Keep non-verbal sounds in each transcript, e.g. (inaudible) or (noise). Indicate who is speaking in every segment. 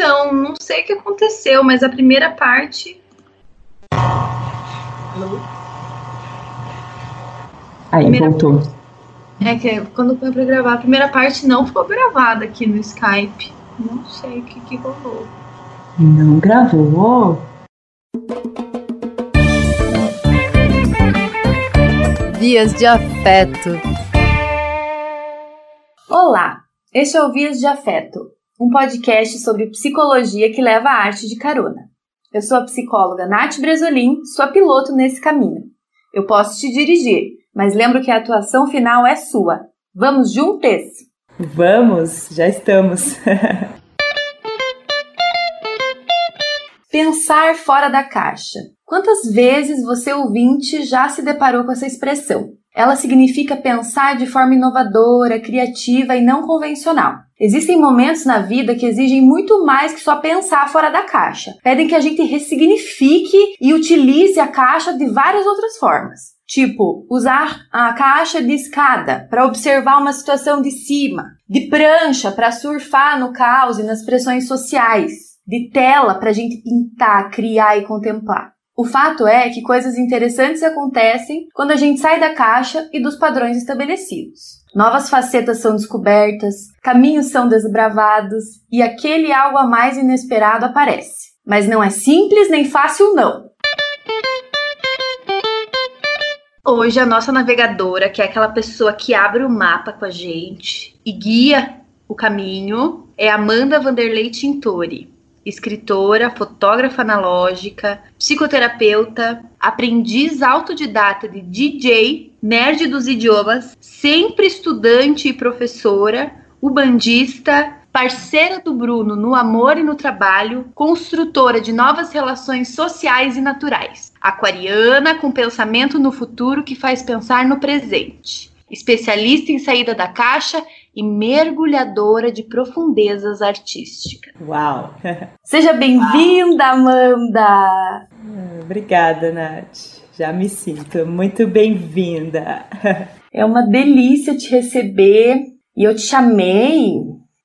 Speaker 1: Então, não sei o que aconteceu, mas a primeira parte. Alô?
Speaker 2: Aí, primeira... voltou.
Speaker 1: É que quando foi pra gravar, a primeira parte não ficou gravada aqui no Skype. Não sei o que, que rolou.
Speaker 2: Não gravou?
Speaker 3: Vias de Afeto.
Speaker 4: Olá, este é o Vias de Afeto, um podcast sobre psicologia que leva a arte de carona. Eu sou a psicóloga Nath Bresolim, sua piloto nesse caminho. Eu posso te dirigir, mas lembro que a atuação final é sua. Vamos juntos?
Speaker 2: Vamos, já estamos. (laughs)
Speaker 4: Pensar fora da caixa. Quantas vezes você ouvinte já se deparou com essa expressão? Ela significa pensar de forma inovadora, criativa e não convencional. Existem momentos na vida que exigem muito mais que só pensar fora da caixa. Pedem que a gente ressignifique e utilize a caixa de várias outras formas. Tipo, usar a caixa de escada para observar uma situação de cima, de prancha para surfar no caos e nas pressões sociais, de tela para a gente pintar, criar e contemplar. O fato é que coisas interessantes acontecem quando a gente sai da caixa e dos padrões estabelecidos. Novas facetas são descobertas, caminhos são desbravados e aquele algo a mais inesperado aparece. Mas não é simples nem fácil, não.
Speaker 1: Hoje a nossa navegadora, que é aquela pessoa que abre o mapa com a gente e guia o caminho, é Amanda Vanderlei Tintori escritora, fotógrafa analógica, psicoterapeuta, aprendiz autodidata de DJ, nerd dos idiomas, sempre estudante e professora, ubandista, parceira do Bruno no amor e no trabalho, construtora de novas relações sociais e naturais, aquariana com pensamento no futuro que faz pensar no presente, especialista em saída da caixa e mergulhadora de profundezas artísticas.
Speaker 2: Uau! (laughs)
Speaker 4: Seja bem-vinda, Amanda!
Speaker 2: Obrigada, Nath. Já me sinto muito bem-vinda. (laughs)
Speaker 4: É uma delícia te receber e eu te chamei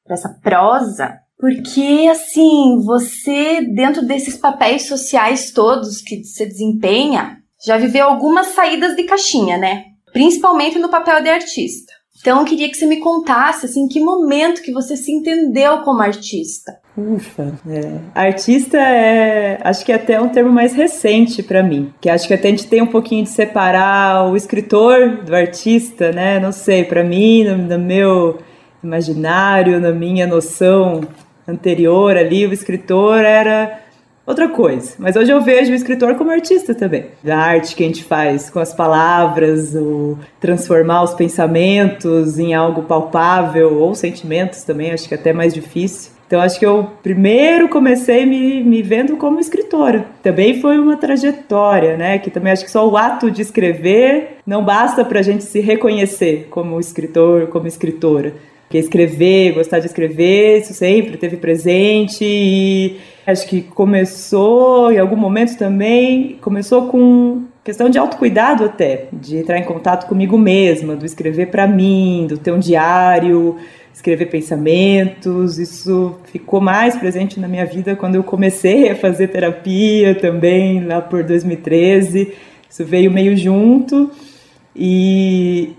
Speaker 4: para essa prosa porque, assim, você, dentro desses papéis sociais todos que você desempenha, já viveu algumas saídas de caixinha, né? Principalmente no papel de artista. Então eu queria que você me contasse assim, que momento que você se entendeu como artista.
Speaker 2: Ufa, é. artista é, acho que é até um termo mais recente para mim, que acho que até a gente tem um pouquinho de separar o escritor do artista, né? Não sei, para mim, no, no meu imaginário, na minha noção anterior ali, o escritor era outra coisa. Mas hoje eu vejo o escritor como artista também. A arte que a gente faz com as palavras, o transformar os pensamentos em algo palpável, ou sentimentos também, acho que é até mais difícil. Então acho que eu primeiro comecei me, me vendo como escritora. Também foi uma trajetória, né? Que também acho que só o ato de escrever não basta para a gente se reconhecer como escritor, como escritora. Porque escrever, gostar de escrever, isso sempre teve presente e Acho que começou, em algum momento também, começou com questão de autocuidado até, de entrar em contato comigo mesma, do escrever para mim, do ter um diário, escrever pensamentos. Isso ficou mais presente na minha vida quando eu comecei a fazer terapia também, lá por 2013. Isso veio meio junto. E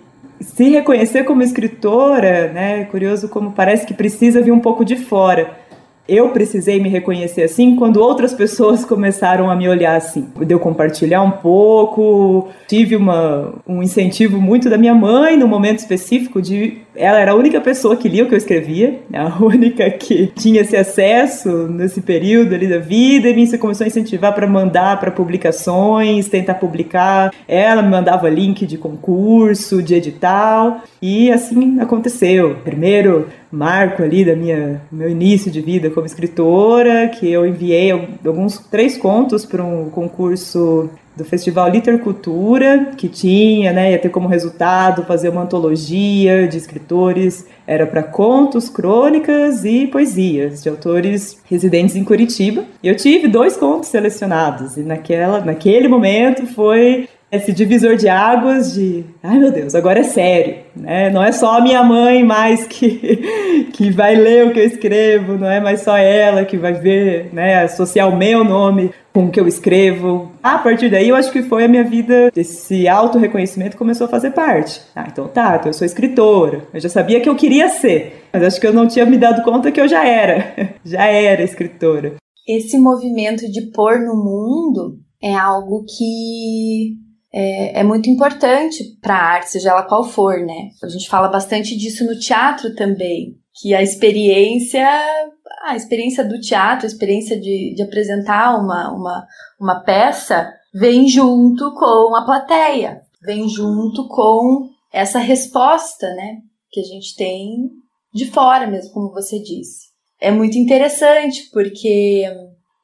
Speaker 2: se reconhecer como escritora, né, curioso como parece que precisa vir um pouco de fora eu precisei me reconhecer assim quando outras pessoas (laughs) começaram a me olhar assim. Deu compartilhar um pouco, tive uma, um incentivo muito da minha mãe no momento específico de ela era a única pessoa que lia o que eu escrevia, a única que tinha esse acesso nesse período ali da vida, e me começou a incentivar para mandar para publicações, tentar publicar. Ela me mandava link de concurso, de edital, e assim aconteceu. Primeiro marco ali da minha meu início de vida como escritora, que eu enviei alguns três contos para um concurso do Festival Litercultura, que tinha, né, ia ter como resultado fazer uma antologia de escritores, era para contos, crônicas e poesias de autores residentes em Curitiba. E eu tive dois contos selecionados e naquela, naquele momento foi esse divisor de águas de, ai meu Deus, agora é sério, né? Não é só a minha mãe mais (laughs) que, que vai ler o que eu escrevo, não é mais só ela que vai ver, né, associar o meu nome com o que eu escrevo. A partir daí, eu acho que foi a minha vida, esse auto-reconhecimento começou a fazer parte. Ah, então tá, então eu sou escritora. Eu já sabia que eu queria ser, mas acho que eu não tinha me dado conta que eu já era, (laughs) já era escritora.
Speaker 4: Esse movimento de pôr no mundo é algo que é, é muito importante para a arte, seja ela qual for, né? A gente fala bastante disso no teatro também, que a experiência, a experiência do teatro, a experiência de, de apresentar uma, uma, uma peça, vem junto com a plateia, vem junto com essa resposta, né? Que a gente tem de fora mesmo, como você disse. É muito interessante porque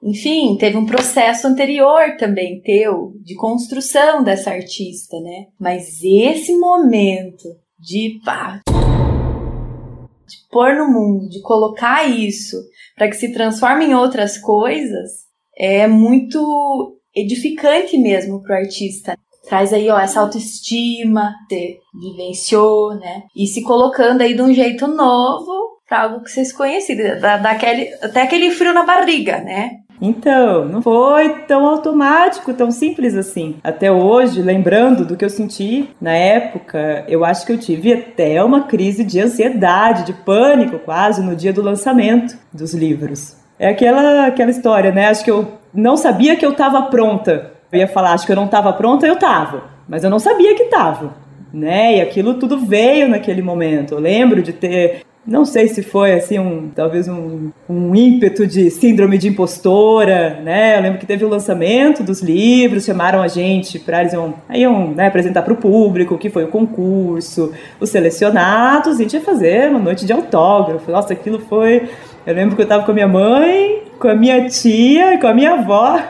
Speaker 4: enfim, teve um processo anterior também teu de construção dessa artista, né? Mas esse momento de, pá, de pôr no mundo, de colocar isso para que se transforme em outras coisas, é muito edificante mesmo pro artista. Traz aí, ó, essa autoestima, você vivenciou, né? E se colocando aí de um jeito novo para algo que vocês conheciam, da, daquele, até aquele frio na barriga, né?
Speaker 2: Então, não foi tão automático, tão simples assim. Até hoje, lembrando do que eu senti na época, eu acho que eu tive até uma crise de ansiedade, de pânico quase no dia do lançamento dos livros. É aquela, aquela história, né? Acho que eu não sabia que eu estava pronta. Eu ia falar, acho que eu não estava pronta, eu estava. Mas eu não sabia que estava. Né? E aquilo tudo veio naquele momento. Eu lembro de ter não sei se foi assim um talvez um, um ímpeto de síndrome de impostora, né? Eu lembro que teve o lançamento dos livros, chamaram a gente para eles iam, iam né, apresentar para o público, que foi o concurso, os selecionados, e a gente ia fazer uma noite de autógrafo. Nossa, aquilo foi. Eu lembro que eu estava com a minha mãe, com a minha tia, com a minha avó.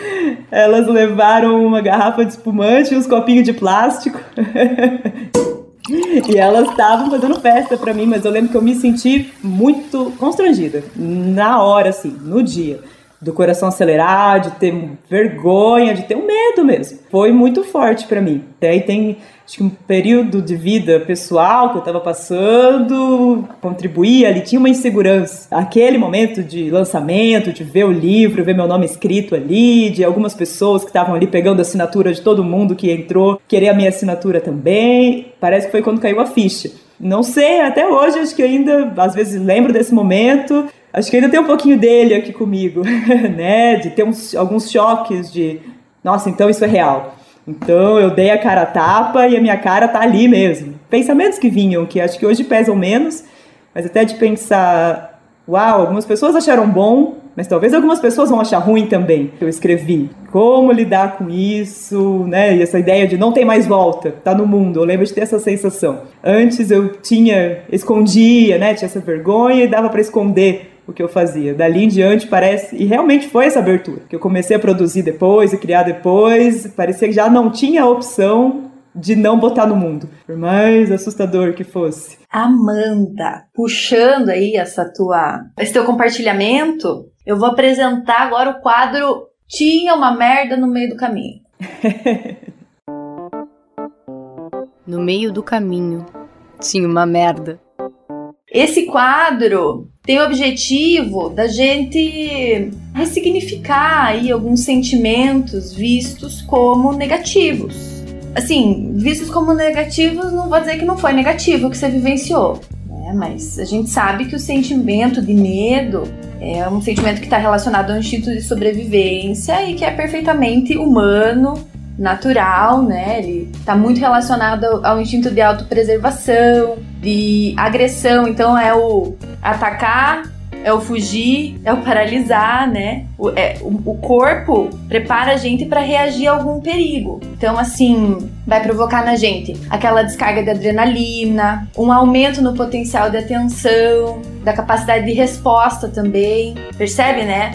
Speaker 2: (laughs) Elas levaram uma garrafa de espumante e uns copinhos de plástico. (laughs) E elas estavam fazendo festa para mim, mas eu lembro que eu me senti muito constrangida na hora, assim, no dia. Do coração acelerar, de ter vergonha, de ter um medo mesmo. Foi muito forte para mim. Daí tem acho que um período de vida pessoal que eu estava passando contribuía ali, tinha uma insegurança. Aquele momento de lançamento, de ver o livro, ver meu nome escrito ali, de algumas pessoas que estavam ali pegando a assinatura de todo mundo que entrou, querer a minha assinatura também. Parece que foi quando caiu a ficha. Não sei, até hoje acho que ainda às vezes lembro desse momento. Acho que ainda tem um pouquinho dele aqui comigo, (laughs) né? De ter uns, alguns choques de, nossa, então isso é real. Então eu dei a cara a tapa e a minha cara tá ali mesmo. Pensamentos que vinham, que acho que hoje pesam menos, mas até de pensar, uau, algumas pessoas acharam bom, mas talvez algumas pessoas vão achar ruim também eu escrevi. Como lidar com isso, né? E essa ideia de não tem mais volta, tá no mundo. Eu lembro de ter essa sensação. Antes eu tinha, escondia, né? Tinha essa vergonha e dava para esconder o que eu fazia. Dali em diante parece, e realmente foi essa abertura, que eu comecei a produzir depois e criar depois, parecia que já não tinha opção de não botar no mundo, por mais assustador que fosse.
Speaker 4: Amanda, puxando aí essa tua, esse teu compartilhamento, eu vou apresentar agora o quadro Tinha uma merda no meio do caminho. (laughs)
Speaker 3: no meio do caminho tinha uma merda.
Speaker 4: Esse quadro tem o objetivo da gente ressignificar aí alguns sentimentos vistos como negativos. Assim, vistos como negativos, não vou dizer que não foi negativo que você vivenciou, né? Mas a gente sabe que o sentimento de medo é um sentimento que está relacionado ao instinto de sobrevivência e que é perfeitamente humano natural, né? Ele está muito relacionado ao instinto de autopreservação, de agressão. Então é o atacar, é o fugir, é o paralisar, né? O, é, o, o corpo prepara a gente para reagir a algum perigo. Então, assim, vai provocar na gente aquela descarga de adrenalina, um aumento no potencial de atenção, da capacidade de resposta também. Percebe, né?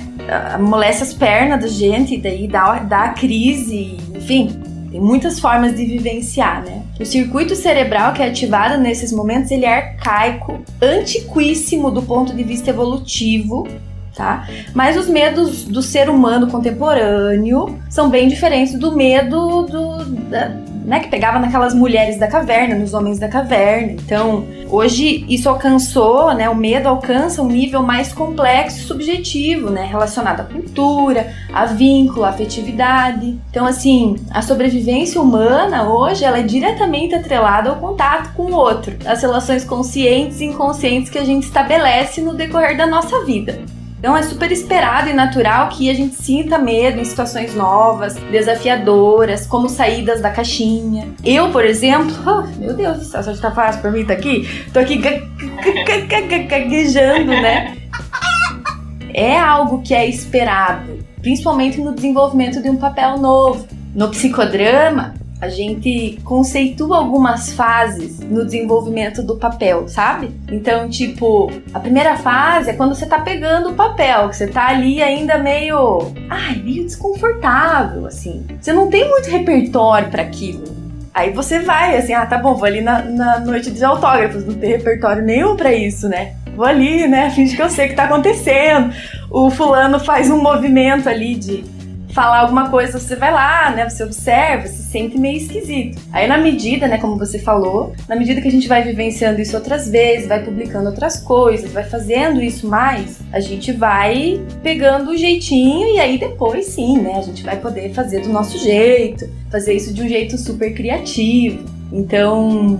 Speaker 4: Amolece as pernas da gente, daí dá, dá a crise, enfim, tem muitas formas de vivenciar, né? O circuito cerebral que é ativado nesses momentos, ele é arcaico, antiquíssimo do ponto de vista evolutivo tá? Mas os medos do ser humano contemporâneo são bem diferentes do medo do, da, né, que pegava naquelas mulheres da caverna, nos homens da caverna. Então, hoje isso alcançou, né, o medo alcança um nível mais complexo e subjetivo, né, relacionado à cultura, a vínculo, à afetividade. Então, assim, a sobrevivência humana hoje ela é diretamente atrelada ao contato com o outro, as relações conscientes e inconscientes que a gente estabelece no decorrer da nossa vida. Então é super esperado e natural que a gente sinta medo em situações novas, desafiadoras, como saídas da caixinha. Eu, por exemplo, oh, (laughs) meu Deus céu, só tá fácil pra mim tá aqui? Tô aqui gaguejando, né? É algo que é esperado, principalmente no desenvolvimento de um papel novo. No psicodrama, a gente conceitua algumas fases no desenvolvimento do papel, sabe? Então, tipo, a primeira fase é quando você tá pegando o papel, que você tá ali ainda meio, ai, meio desconfortável, assim. Você não tem muito repertório para aquilo. Aí você vai, assim, ah, tá bom, vou ali na, na noite de autógrafos, não tem repertório nenhum para isso, né? Vou ali, né? Finge que eu sei o que tá acontecendo. O fulano faz um movimento ali de falar alguma coisa, você vai lá, né? Você observa, se sente meio esquisito. Aí na medida, né, como você falou, na medida que a gente vai vivenciando isso outras vezes, vai publicando outras coisas, vai fazendo isso mais, a gente vai pegando o jeitinho e aí depois sim, né, a gente vai poder fazer do nosso jeito, fazer isso de um jeito super criativo. Então,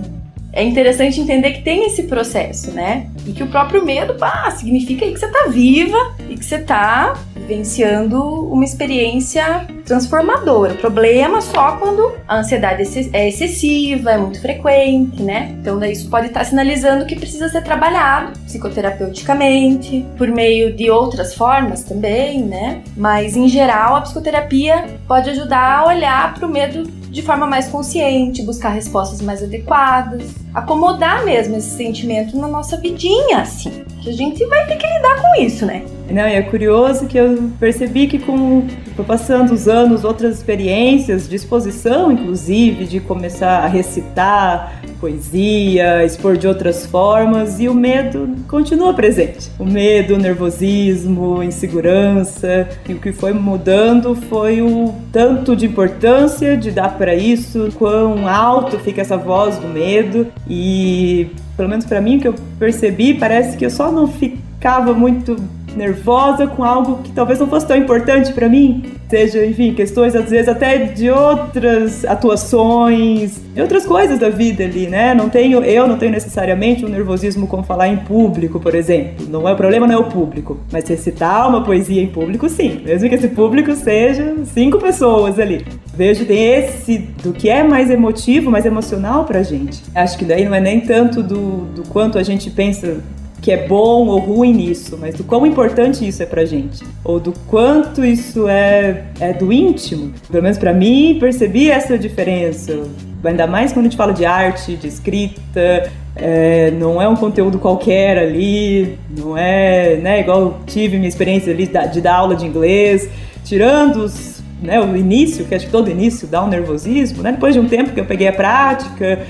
Speaker 4: é interessante entender que tem esse processo, né? E que o próprio medo, pá, significa que você tá viva e que você tá vivenciando uma experiência transformadora. O problema só quando a ansiedade é excessiva, é muito frequente, né? Então, isso pode estar sinalizando que precisa ser trabalhado psicoterapeuticamente, por meio de outras formas também, né? Mas, em geral, a psicoterapia pode ajudar a olhar para o medo de forma mais consciente, buscar respostas mais adequadas, acomodar mesmo esse sentimento na nossa vidinha, assim. Que a gente vai ter que lidar com isso, né?
Speaker 2: Não, e é curioso que eu percebi que com foi passando os anos, outras experiências de exposição, inclusive, de começar a recitar poesia, expor de outras formas, e o medo continua presente. O medo, o nervosismo, a insegurança, e o que foi mudando foi o tanto de importância de dar para isso, quão alto fica essa voz do medo, e pelo menos para mim, o que eu percebi, parece que eu só não ficava muito nervosa com algo que talvez não fosse tão importante para mim, seja, enfim, questões às vezes até de outras atuações, outras coisas da vida ali, né? Não tenho, eu não tenho necessariamente um nervosismo com falar em público, por exemplo. Não é o problema não é o público, mas recitar uma poesia em público, sim, mesmo que esse público seja cinco pessoas ali. Vejo tem esse do que é mais emotivo, mais emocional pra gente. Acho que daí não é nem tanto do, do quanto a gente pensa que é bom ou ruim nisso, mas do quão importante isso é pra gente, ou do quanto isso é, é do íntimo. Pelo menos para mim, percebi essa diferença. Ainda mais quando a gente fala de arte, de escrita, é, não é um conteúdo qualquer ali, não é né, igual tive minha experiência ali de dar aula de inglês, tirando os, né, o início, que acho que todo início dá um nervosismo, né? Depois de um tempo que eu peguei a prática,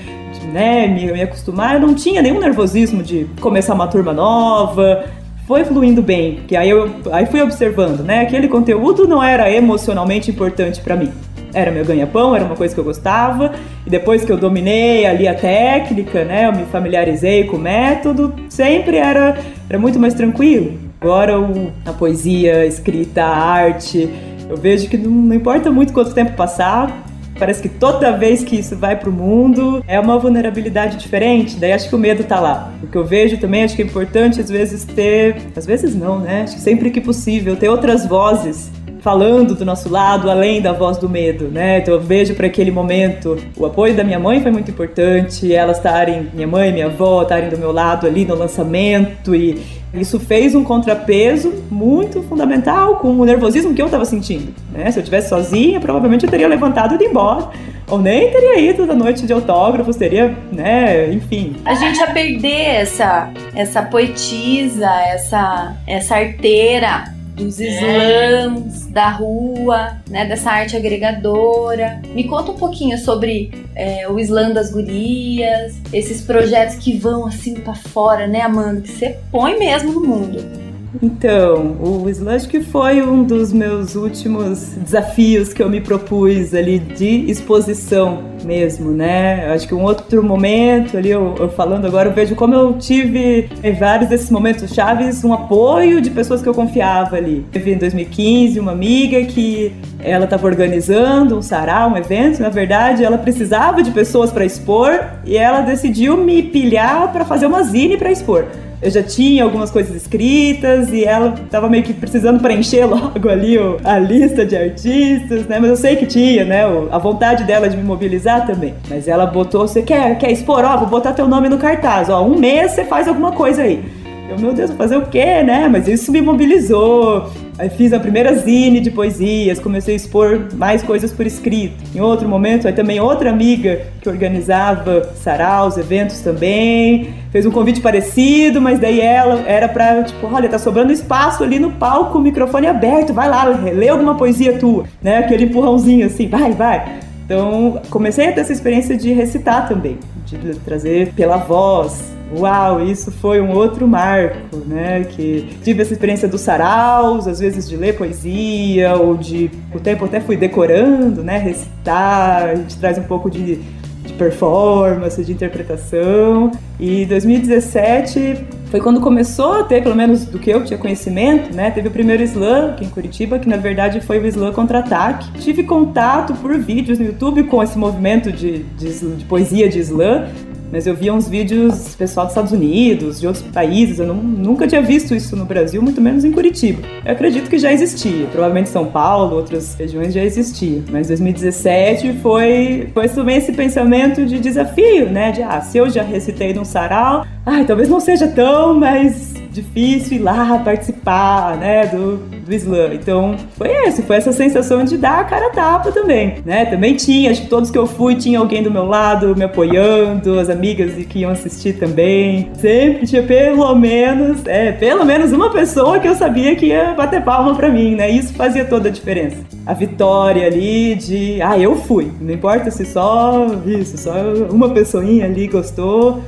Speaker 2: né, me, me acostumar, eu não tinha nenhum nervosismo de começar uma turma nova, foi fluindo bem, que aí eu aí fui observando, né? Aquele conteúdo não era emocionalmente importante para mim. Era meu ganha-pão, era uma coisa que eu gostava, e depois que eu dominei ali a técnica, né, eu me familiarizei com o método, sempre era, era muito mais tranquilo. Agora o, a poesia, a escrita, a arte, eu vejo que não, não importa muito quanto tempo passar, Parece que toda vez que isso vai para o mundo é uma vulnerabilidade diferente. Daí acho que o medo tá lá. O que eu vejo também, acho que é importante às vezes ter, às vezes não, né? Acho que sempre que possível ter outras vozes falando do nosso lado, além da voz do medo, né? Então eu vejo para aquele momento o apoio da minha mãe foi muito importante, elas estarem, minha mãe, minha avó, estarem do meu lado ali no lançamento e isso fez um contrapeso muito fundamental com o nervosismo que eu estava sentindo. Né? Se eu estivesse sozinha, provavelmente eu teria levantado e ido embora. Ou nem teria ido na noite de autógrafos, teria, né, enfim.
Speaker 4: A gente ia perder essa, essa poetisa, essa, essa arteira dos é. slams, da rua, né, dessa arte agregadora. Me conta um pouquinho sobre é, o slam das gurias, esses projetos que vão assim para fora, né, Amanda? Que você põe mesmo no mundo.
Speaker 2: Então, o Slush que foi um dos meus últimos desafios que eu me propus ali de exposição mesmo, né? Acho que um outro momento ali, eu, eu falando agora, eu vejo como eu tive em vários desses momentos chaves um apoio de pessoas que eu confiava ali. Teve em 2015 uma amiga que ela estava organizando um sarau, um evento, na verdade, ela precisava de pessoas para expor e ela decidiu me pilhar para fazer uma zine para expor eu já tinha algumas coisas escritas e ela tava meio que precisando preencher (laughs) logo ali o, a lista de artistas, né? Mas eu sei que tinha, né? a vontade dela de me mobilizar também. Mas ela botou, você quer, quer expor? Ó, vou botar teu nome no cartaz, ó, um mês você faz alguma coisa aí. Eu, meu Deus, vou fazer o quê, né? Mas isso me mobilizou. Aí fiz a primeira zine de poesias, comecei a expor mais coisas por escrito. Em outro momento, aí também outra amiga que organizava saraus, eventos também, fez um convite parecido, mas daí ela era pra, tipo, olha, tá sobrando espaço ali no palco, microfone aberto, vai lá, lê alguma poesia tua, né? Aquele empurrãozinho assim, vai, vai. Então, comecei a ter essa experiência de recitar também, de trazer pela voz, uau, isso foi um outro marco, né? Que tive essa experiência dos saraus, às vezes de ler poesia, ou de. O tempo até fui decorando, né? Recitar, a gente traz um pouco de, de performance, de interpretação. E 2017 foi quando começou a ter, pelo menos do que eu tinha conhecimento, né? Teve o primeiro slam aqui em Curitiba, que na verdade foi o slam contra-ataque. Tive contato por vídeos no YouTube com esse movimento de, de, de poesia de slam, mas eu via uns vídeos pessoal dos Estados Unidos, de outros países, eu não, nunca tinha visto isso no Brasil, muito menos em Curitiba. Eu acredito que já existia, provavelmente São Paulo, outras regiões já existia, mas 2017 foi, foi também esse pensamento de desafio, né, de ah, se eu já recitei num sarau, ai, talvez não seja tão mais difícil ir lá participar, né, do, do slam. Então, foi esse, foi essa sensação de dar a cara tapa também, né? Também tinha, acho que todos que eu fui tinha alguém do meu lado me apoiando, as amigas que iam assistir também. Sempre tinha pelo menos, é, pelo menos uma pessoa que eu sabia que ia bater palma para mim, né? Isso fazia toda a diferença. A vitória ali de, ah, eu fui. Não importa se só isso, só uma pessoinha ali gostou,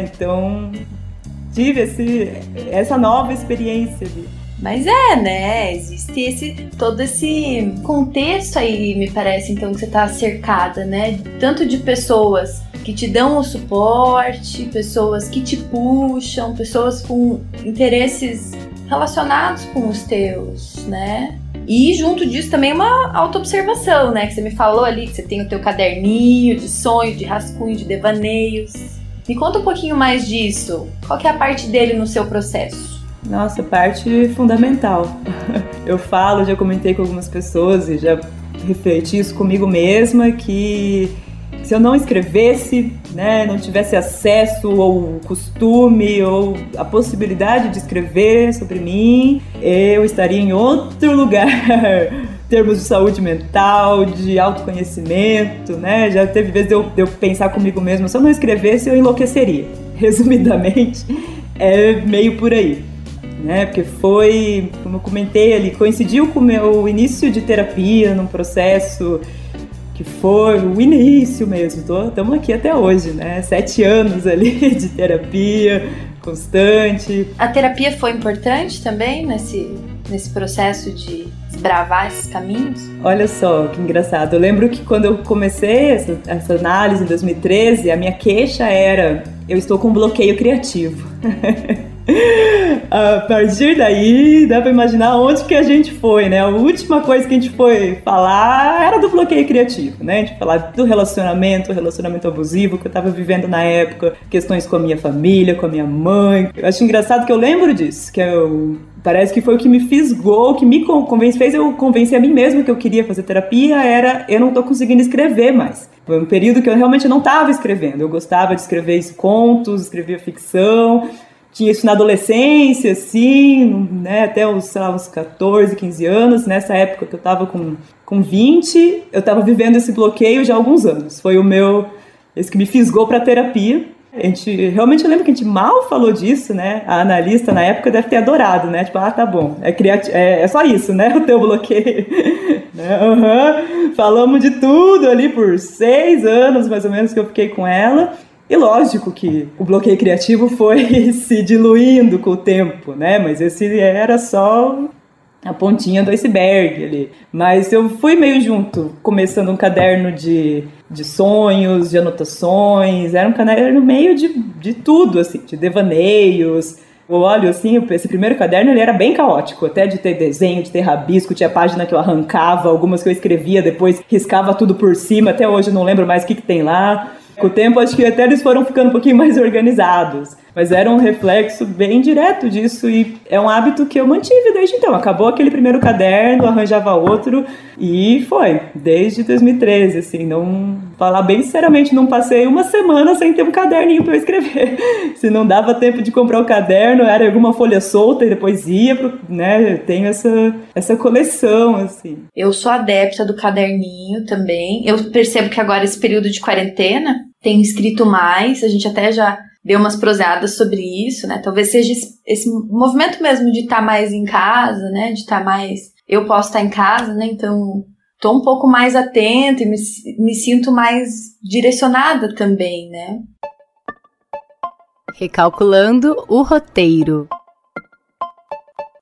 Speaker 2: Então, tive esse, essa nova experiência de
Speaker 4: mas é, né? Existe esse todo esse contexto aí, me parece, então, que você tá cercada, né? Tanto de pessoas que te dão o suporte, pessoas que te puxam, pessoas com interesses relacionados com os teus, né? E junto disso também uma autoobservação, né? Que você me falou ali que você tem o teu caderninho de sonho, de rascunho, de devaneios. Me conta um pouquinho mais disso. Qual é a parte dele no seu processo?
Speaker 2: Nossa, parte fundamental. (laughs) Eu falo, já comentei com algumas pessoas e já refleti isso comigo mesma que se eu não escrevesse, né, não tivesse acesso ou costume ou a possibilidade de escrever sobre mim, eu estaria em outro lugar (laughs) termos de saúde mental, de autoconhecimento, né? Já teve vezes de eu, de eu pensar comigo mesmo, se eu não escrevesse, eu enlouqueceria. (laughs) Resumidamente, é meio por aí. Né? Porque foi, como eu comentei ali, coincidiu com o meu início de terapia num processo que foi o início mesmo. Estamos aqui até hoje, né? Sete anos ali (laughs) de terapia constante.
Speaker 4: A terapia foi importante também nesse, nesse processo de desbravar esses caminhos?
Speaker 2: Olha só que engraçado. Eu lembro que quando eu comecei essa, essa análise em 2013, a minha queixa era: eu estou com um bloqueio criativo. (laughs) (laughs) a partir daí, dá pra imaginar onde que a gente foi, né? A última coisa que a gente foi falar era do bloqueio criativo, né? A gente falar do relacionamento, relacionamento abusivo que eu tava vivendo na época, questões com a minha família, com a minha mãe. Eu acho engraçado que eu lembro disso, que eu parece que foi o que me fisgou, o que me convence, fez eu convencer a mim mesma que eu queria fazer terapia, era eu não tô conseguindo escrever mais. Foi um período que eu realmente não estava escrevendo. Eu gostava de escrever contos, escrevia ficção, tinha isso na adolescência, assim, né, até os, sei lá, uns 14, 15 anos. Nessa época que eu tava com, com 20, eu tava vivendo esse bloqueio já há alguns anos. Foi o meu, esse que me fisgou para terapia. A gente, realmente eu lembro que a gente mal falou disso, né? A analista na época deve ter adorado, né? Tipo, ah, tá bom, é, criati é, é só isso, né? (laughs) O teu bloqueio. (laughs) né? uhum. Falamos de tudo ali por seis anos, mais ou menos, que eu fiquei com ela. E lógico que o bloqueio criativo foi (laughs) se diluindo com o tempo, né? Mas esse era só a pontinha do iceberg ali. Mas eu fui meio junto, começando um caderno de, de sonhos, de anotações, era um caderno meio de, de tudo, assim, de devaneios. Eu olho assim, esse primeiro caderno ele era bem caótico, até de ter desenho, de ter rabisco, tinha página que eu arrancava, algumas que eu escrevia, depois riscava tudo por cima, até hoje eu não lembro mais o que, que tem lá. Com o tempo, acho que até eles foram ficando um pouquinho mais organizados. Mas era um reflexo bem direto disso e é um hábito que eu mantive desde então. Acabou aquele primeiro caderno, arranjava outro e foi, desde 2013, assim, não falar bem sinceramente, não passei uma semana sem ter um caderninho para eu escrever. (laughs) Se não dava tempo de comprar o caderno, era alguma folha solta e depois ia pro, né, eu tenho essa essa coleção assim.
Speaker 4: Eu sou adepta do caderninho também. Eu percebo que agora esse período de quarentena tem escrito mais, a gente até já deu umas prosadas sobre isso, né? Talvez seja esse movimento mesmo de estar tá mais em casa, né? De estar tá mais. Eu posso estar tá em casa, né? Então, tô um pouco mais atenta e me, me sinto mais direcionada também, né?
Speaker 3: Recalculando o roteiro.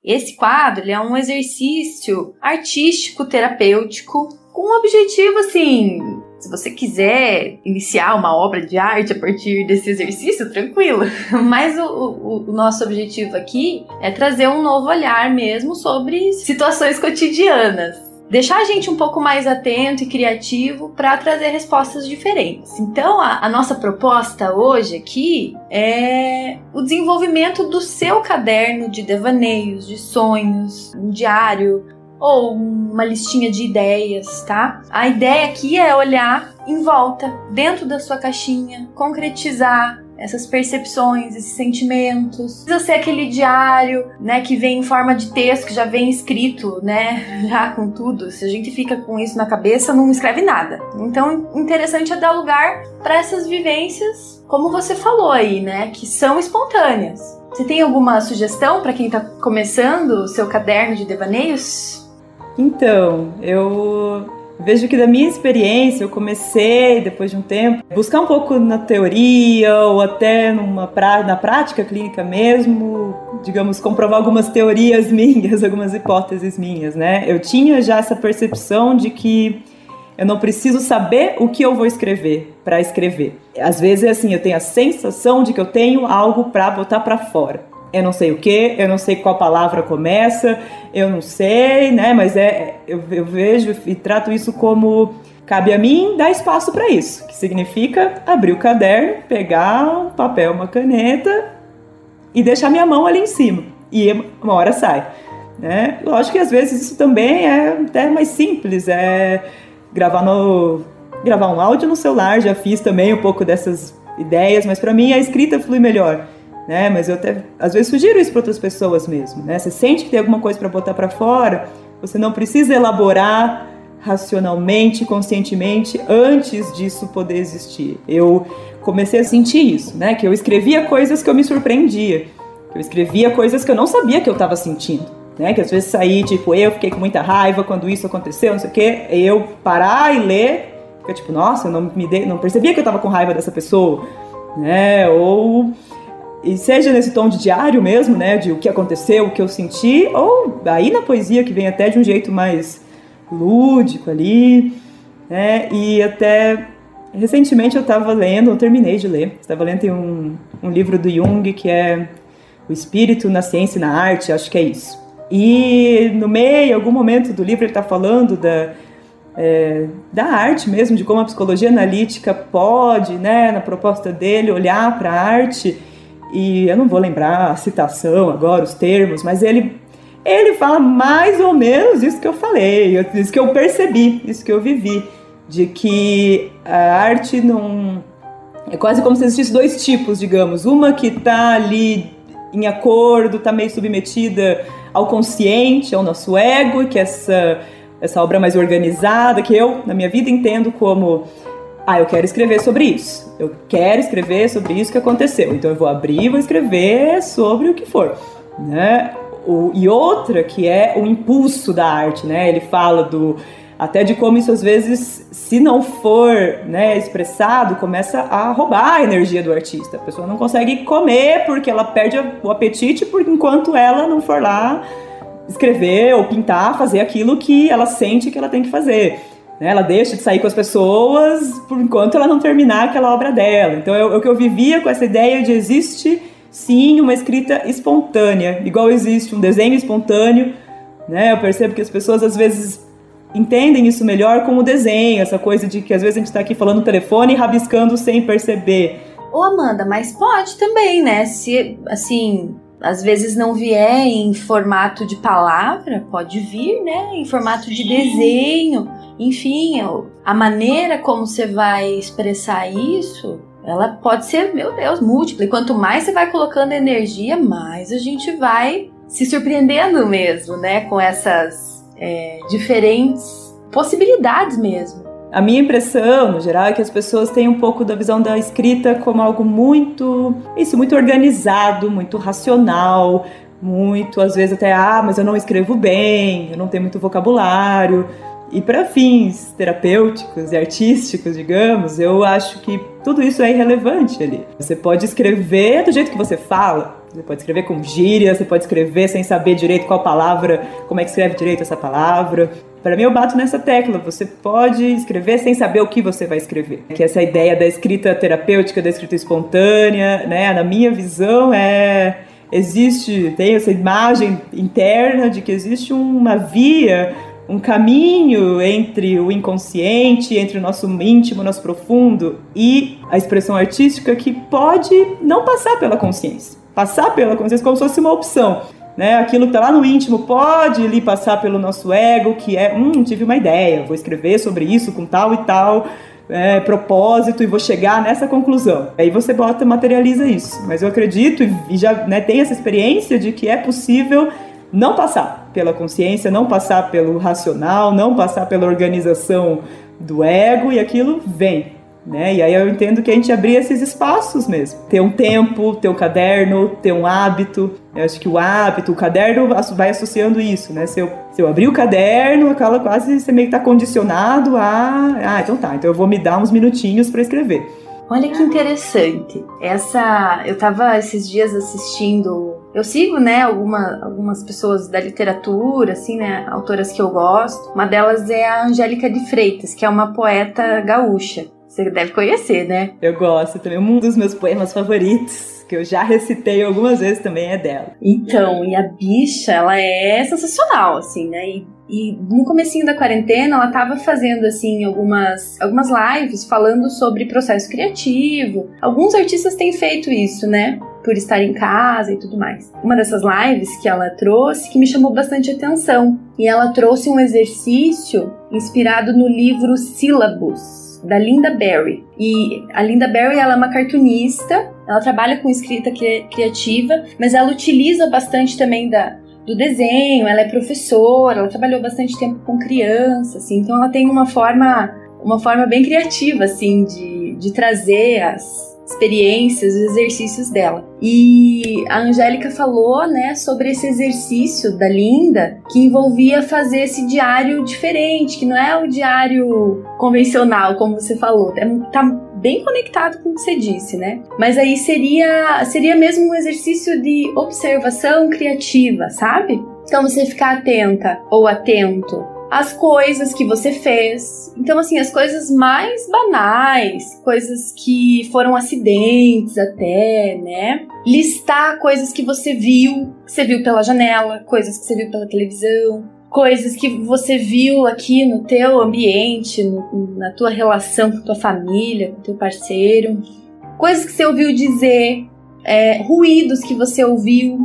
Speaker 4: Esse quadro é um exercício artístico terapêutico com um objetivo assim se você quiser iniciar uma obra de arte a partir desse exercício, tranquilo. (laughs) Mas o, o, o, nosso objetivo aqui é trazer um novo olhar mesmo sobre situações cotidianas. Deixar a gente um pouco mais atento e criativo para trazer respostas diferentes. Então, a, a nossa proposta hoje aqui é o desenvolvimento do seu caderno de devaneios, de sonhos, um diário, ou uma listinha de ideias, tá? A ideia aqui é olhar em volta, dentro da sua caixinha, concretizar essas percepções, esses sentimentos. Precisa ser aquele diário, né, que vem em forma de texto, que já vem escrito, né, (laughs) já com tudo. Se a gente fica com isso na cabeça, não escreve nada. Então, interessante é dar lugar para essas vivências, como você falou aí, né, que são espontâneas. Você tem alguma sugestão para quem está começando o seu caderno de devaneios?
Speaker 2: Então, eu vejo que da minha experiência eu comecei, depois de um tempo, buscar um pouco na teoria ou até numa pra, na prática clínica mesmo, digamos, comprovar algumas teorias (laughs) minhas, algumas hipóteses minhas, né? Eu tinha já essa percepção de que eu não preciso saber o que eu vou escrever para escrever. Às vezes é assim, eu tenho a sensação de que eu tenho algo para botar para fora eu não sei o que, eu não sei qual palavra começa, eu não sei, né? Mas é, eu, eu vejo e trato isso como cabe a mim dar espaço para isso, que significa abrir o caderno, pegar um papel, uma caneta e deixar minha mão ali em cima. E uma hora sai. Né? Lógico que às vezes isso também é até mais simples, é gravar no gravar um áudio no celular, já fiz também um pouco dessas ideias, mas para mim a escrita flui melhor né? Mas eu até às vezes sugiro isso para outras pessoas mesmo, né? Você sente que tem alguma coisa para botar para fora, você não precisa elaborar racionalmente, conscientemente antes disso poder existir. Eu comecei a sentir isso, né? Que eu escrevia coisas que eu me surpreendia, que eu escrevia coisas que eu não sabia que eu estava sentindo. Né, que às vezes saí, tipo, eu fiquei com muita raiva quando isso aconteceu, não sei o quê, eu parar e ler, fica tipo, nossa, eu não me dei, não percebia que eu tava com raiva dessa pessoa, né? Ou e seja nesse tom de diário mesmo, né, de o que aconteceu, o que eu senti, ou aí na poesia que vem até de um jeito mais lúdico ali, né, e até recentemente eu estava lendo, eu terminei de ler, estava lendo um, um livro do Jung que é O Espírito na Ciência e na Arte, acho que é isso. E no meio, em algum momento do livro ele está falando da é, da arte mesmo, de como a psicologia analítica pode, né, na proposta dele, olhar para a arte e eu não vou lembrar a citação agora, os termos, mas ele ele fala mais ou menos isso que eu falei, isso que eu percebi, isso que eu vivi, de que a arte não é quase como se existisse dois tipos, digamos, uma que está ali em acordo, está meio submetida ao consciente, ao nosso ego, que é essa essa obra mais organizada que eu na minha vida entendo como ah, eu quero escrever sobre isso. Eu quero escrever sobre isso que aconteceu. Então eu vou abrir e vou escrever sobre o que for, né? O, e outra que é o impulso da arte, né? Ele fala do até de como isso às vezes, se não for né, expressado, começa a roubar a energia do artista. A pessoa não consegue comer porque ela perde o apetite por enquanto ela não for lá escrever ou pintar, fazer aquilo que ela sente que ela tem que fazer. Né? Ela deixa de sair com as pessoas por enquanto ela não terminar aquela obra dela. Então é o que eu vivia com essa ideia de existe sim uma escrita espontânea, igual existe um desenho espontâneo. Né? Eu percebo que as pessoas às vezes entendem isso melhor como desenho, essa coisa de que às vezes a gente está aqui falando no telefone e rabiscando sem perceber.
Speaker 4: Ô Amanda, mas pode também, né? Se assim, às vezes não vier em formato de palavra, pode vir, né? Em formato de desenho. Enfim, a maneira como você vai expressar isso, ela pode ser, meu Deus, múltipla. E quanto mais você vai colocando energia, mais a gente vai se surpreendendo mesmo, né? Com essas é, diferentes possibilidades mesmo.
Speaker 2: A minha impressão, no geral, é que as pessoas têm um pouco da visão da escrita como algo muito, isso, muito organizado, muito racional, muito, às vezes até, ah, mas eu não escrevo bem, eu não tenho muito vocabulário. E para fins terapêuticos e artísticos, digamos, eu acho que tudo isso é irrelevante ali. Você pode escrever do jeito que você fala, você pode escrever com gíria, você pode escrever sem saber direito qual palavra, como é que escreve direito essa palavra. Para mim, eu bato nessa tecla. Você pode escrever sem saber o que você vai escrever. Que essa ideia da escrita terapêutica, da escrita espontânea, né? Na minha visão, é existe tem essa imagem interna de que existe uma via um caminho entre o inconsciente, entre o nosso íntimo, nosso profundo e a expressão artística que pode não passar pela consciência passar pela consciência como se fosse uma opção. Né? Aquilo que está lá no íntimo pode ali passar pelo nosso ego, que é, hum, tive uma ideia, vou escrever sobre isso com tal e tal é, propósito e vou chegar nessa conclusão. Aí você bota, materializa isso. Mas eu acredito e já né, tenho essa experiência de que é possível não passar pela consciência, não passar pelo racional, não passar pela organização do ego e aquilo vem. Né? E aí eu entendo que a gente abrir esses espaços mesmo. Ter um tempo, ter um caderno, ter um hábito. Eu acho que o hábito, o caderno vai associando isso, né? Se eu, se eu abrir o caderno, aquela quase você meio que tá condicionado a. Ah, então tá, então eu vou me dar uns minutinhos para escrever.
Speaker 4: Olha que interessante. Essa. Eu tava esses dias assistindo. Eu sigo, né, alguma, algumas pessoas da literatura, assim, né, autoras que eu gosto. Uma delas é a Angélica de Freitas, que é uma poeta gaúcha. Você deve conhecer, né?
Speaker 2: Eu gosto também. Um dos meus poemas favoritos, que eu já recitei algumas vezes também, é dela.
Speaker 4: Então, e a bicha, ela é sensacional, assim, né? E, e no comecinho da quarentena, ela tava fazendo, assim, algumas, algumas lives falando sobre processo criativo. Alguns artistas têm feito isso, né? Por estar em casa e tudo mais. Uma dessas lives que ela trouxe que me chamou bastante atenção. E ela trouxe um exercício inspirado no livro Sílabus da Linda Berry. E a Linda Berry ela é uma cartunista, ela trabalha com escrita criativa, mas ela utiliza bastante também da, do desenho, ela é professora, ela trabalhou bastante tempo com crianças, assim, então ela tem uma forma, uma forma bem criativa, assim, de, de trazer as, experiências, os exercícios dela. E a Angélica falou, né, sobre esse exercício da Linda que envolvia fazer esse diário diferente, que não é o diário convencional, como você falou. É, tá bem conectado com o que você disse, né? Mas aí seria seria mesmo um exercício de observação criativa, sabe? Então você ficar atenta ou atento as coisas que você fez. Então, assim, as coisas mais banais, coisas que foram acidentes até, né? Listar coisas que você viu, que você viu pela janela, coisas que você viu pela televisão, coisas que você viu aqui no teu ambiente, no, na tua relação com tua família, com teu parceiro, coisas que você ouviu dizer, é, ruídos que você ouviu,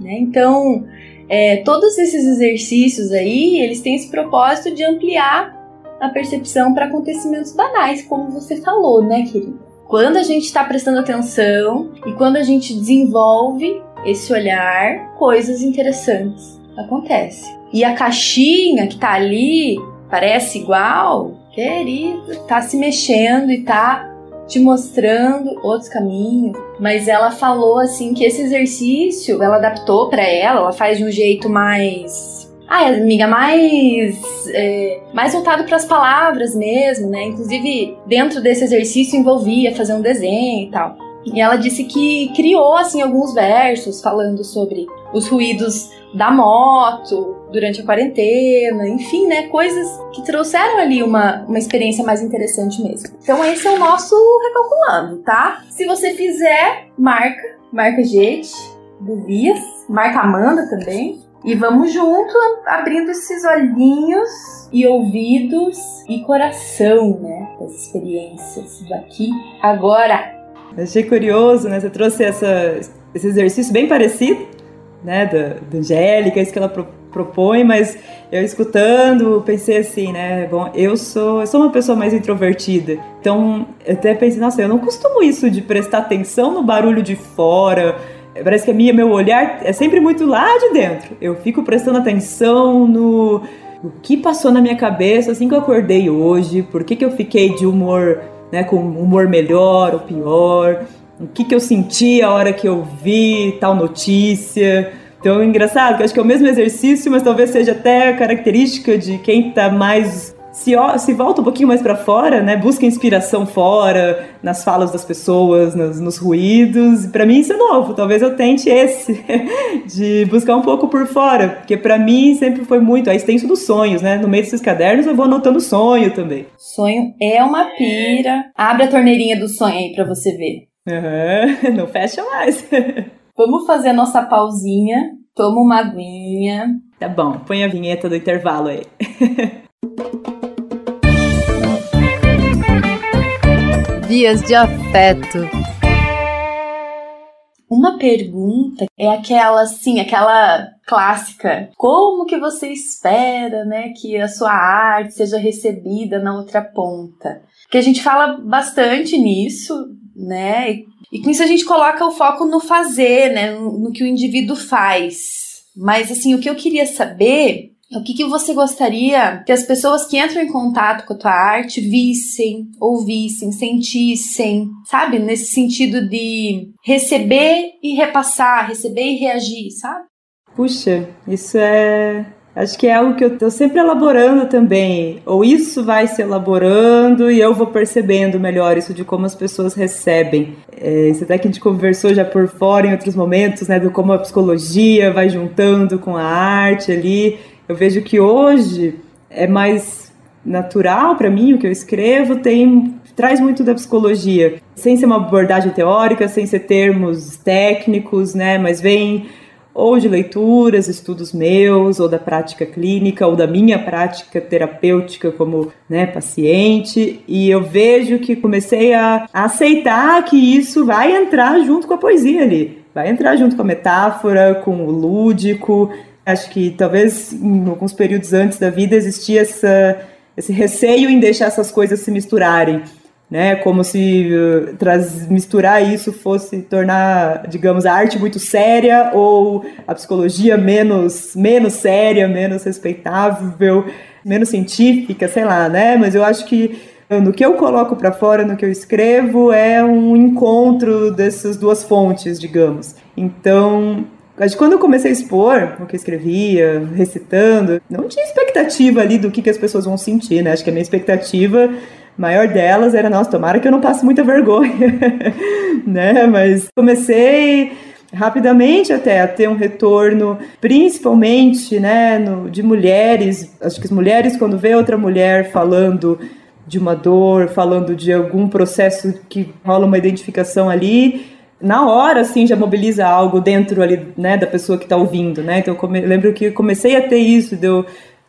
Speaker 4: né? Então, é, todos esses exercícios aí, eles têm esse propósito de ampliar a percepção para acontecimentos banais, como você falou, né, querida? Quando a gente está prestando atenção e quando a gente desenvolve esse olhar, coisas interessantes acontecem. E a caixinha que tá ali parece igual, querido, tá se mexendo e tá te mostrando outros caminhos. Mas ela falou assim que esse exercício ela adaptou para ela, ela faz de um jeito mais Ah, amiga, mais, é, mais voltado para as palavras mesmo, né? Inclusive, dentro desse exercício envolvia fazer um desenho e tal. E ela disse que criou, assim, alguns versos falando sobre os ruídos da moto durante a quarentena, enfim, né? Coisas que trouxeram ali uma, uma experiência mais interessante mesmo. Então, esse é o nosso recalculando, tá? Se você fizer, marca, marca gente, Buvias, marca Amanda também. E vamos junto abrindo esses olhinhos e ouvidos e coração, né? Das experiências daqui agora.
Speaker 2: Achei curioso, né? Você trouxe essa, esse exercício bem parecido, né? Da, da Angélica, isso que ela pro, propõe, mas eu escutando, pensei assim, né? Bom, eu sou, eu sou uma pessoa mais introvertida. Então, eu até pensei, nossa, eu não costumo isso de prestar atenção no barulho de fora Parece que a minha, meu olhar é sempre muito lá de dentro. Eu fico prestando atenção no o que passou na minha cabeça assim que eu acordei hoje, por que, que eu fiquei de humor, né, com humor melhor ou pior, o que, que eu senti a hora que eu vi tal notícia. Então, é engraçado, que acho que é o mesmo exercício, mas talvez seja até característica de quem está mais se, se volta um pouquinho mais para fora, né? Busca inspiração fora, nas falas das pessoas, nos, nos ruídos. Para mim isso é novo. Talvez eu tente esse (laughs) de buscar um pouco por fora, porque para mim sempre foi muito a extenso dos sonhos, né? No meio desses cadernos eu vou anotando sonho também.
Speaker 4: Sonho é uma pira. Abre a torneirinha do sonho aí para você ver.
Speaker 2: Uhum, (laughs) não fecha mais. (laughs)
Speaker 4: Vamos fazer a nossa pausinha. Toma uma aguinha.
Speaker 2: Tá bom, põe a vinheta do intervalo aí.
Speaker 3: Dias de afeto.
Speaker 4: Uma pergunta é aquela, assim, aquela clássica. Como que você espera, né, que a sua arte seja recebida na outra ponta? Que a gente fala bastante nisso, né? E com isso a gente coloca o foco no fazer, né, no que o indivíduo faz. Mas assim, o que eu queria saber o que, que você gostaria que as pessoas que entram em contato com a tua arte vissem, ouvissem, sentissem, sabe? Nesse sentido de receber e repassar, receber e reagir, sabe?
Speaker 2: Puxa, isso é. Acho que é algo que eu estou sempre elaborando também. Ou isso vai se elaborando e eu vou percebendo melhor isso de como as pessoas recebem. É, isso até que a gente conversou já por fora em outros momentos, né? Do como a psicologia vai juntando com a arte ali. Eu vejo que hoje é mais natural para mim o que eu escrevo, tem traz muito da psicologia, sem ser uma abordagem teórica, sem ser termos técnicos, né, mas vem ou de leituras, estudos meus, ou da prática clínica, ou da minha prática terapêutica como né, paciente, e eu vejo que comecei a, aceitar que isso vai entrar junto com a poesia ali, vai entrar junto com a metáfora, com o lúdico, Acho que talvez em alguns períodos antes da vida existia essa, esse receio em deixar essas coisas se misturarem, né? Como se uh, traz, misturar isso fosse tornar, digamos, a arte muito séria ou a psicologia menos, menos séria, menos respeitável, menos científica, sei lá, né? Mas eu acho que no que eu coloco para fora, no que eu escrevo, é um encontro dessas duas fontes, digamos. Então, mas quando eu comecei a expor o que eu escrevia, recitando, não tinha expectativa ali do que, que as pessoas vão sentir, né? Acho que a minha expectativa maior delas era, nossa, tomara que eu não passe muita vergonha, (laughs) né? Mas comecei rapidamente até a ter um retorno, principalmente, né, no, de mulheres. Acho que as mulheres, quando vê outra mulher falando de uma dor, falando de algum processo que rola uma identificação ali, na hora, assim, já mobiliza algo dentro ali, né, da pessoa que está ouvindo, né? Então, eu come... lembro que comecei a ter isso, de eu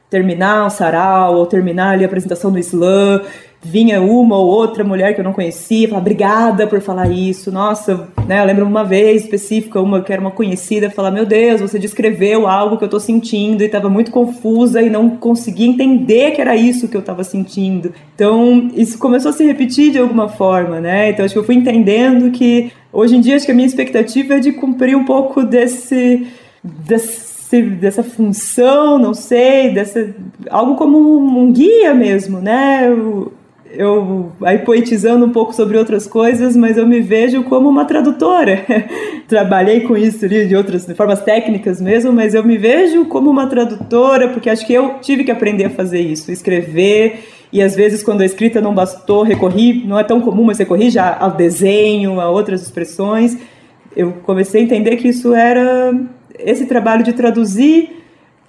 Speaker 2: terminar o sarau, ou terminar ali a apresentação do slam, vinha uma ou outra mulher que eu não conhecia, falava, obrigada por falar isso, nossa, né, eu lembro uma vez específica, uma que era uma conhecida, falar, meu Deus, você descreveu algo que eu tô sentindo e estava muito confusa e não conseguia entender que era isso que eu estava sentindo. Então, isso começou a se repetir de alguma forma, né, então acho que eu fui entendendo que hoje em dia acho que a minha expectativa é de cumprir um pouco desse, desse dessa função, não sei, dessa algo como um guia mesmo, né? Aí poetizando um pouco sobre outras coisas, mas eu me vejo como uma tradutora. (laughs) Trabalhei com isso ali de outras de formas técnicas mesmo, mas eu me vejo como uma tradutora, porque acho que eu tive que aprender a fazer isso, escrever e às vezes quando a escrita não bastou, recorri, não é tão comum, mas recorri já ao desenho, a outras expressões. Eu comecei a entender que isso era esse trabalho de traduzir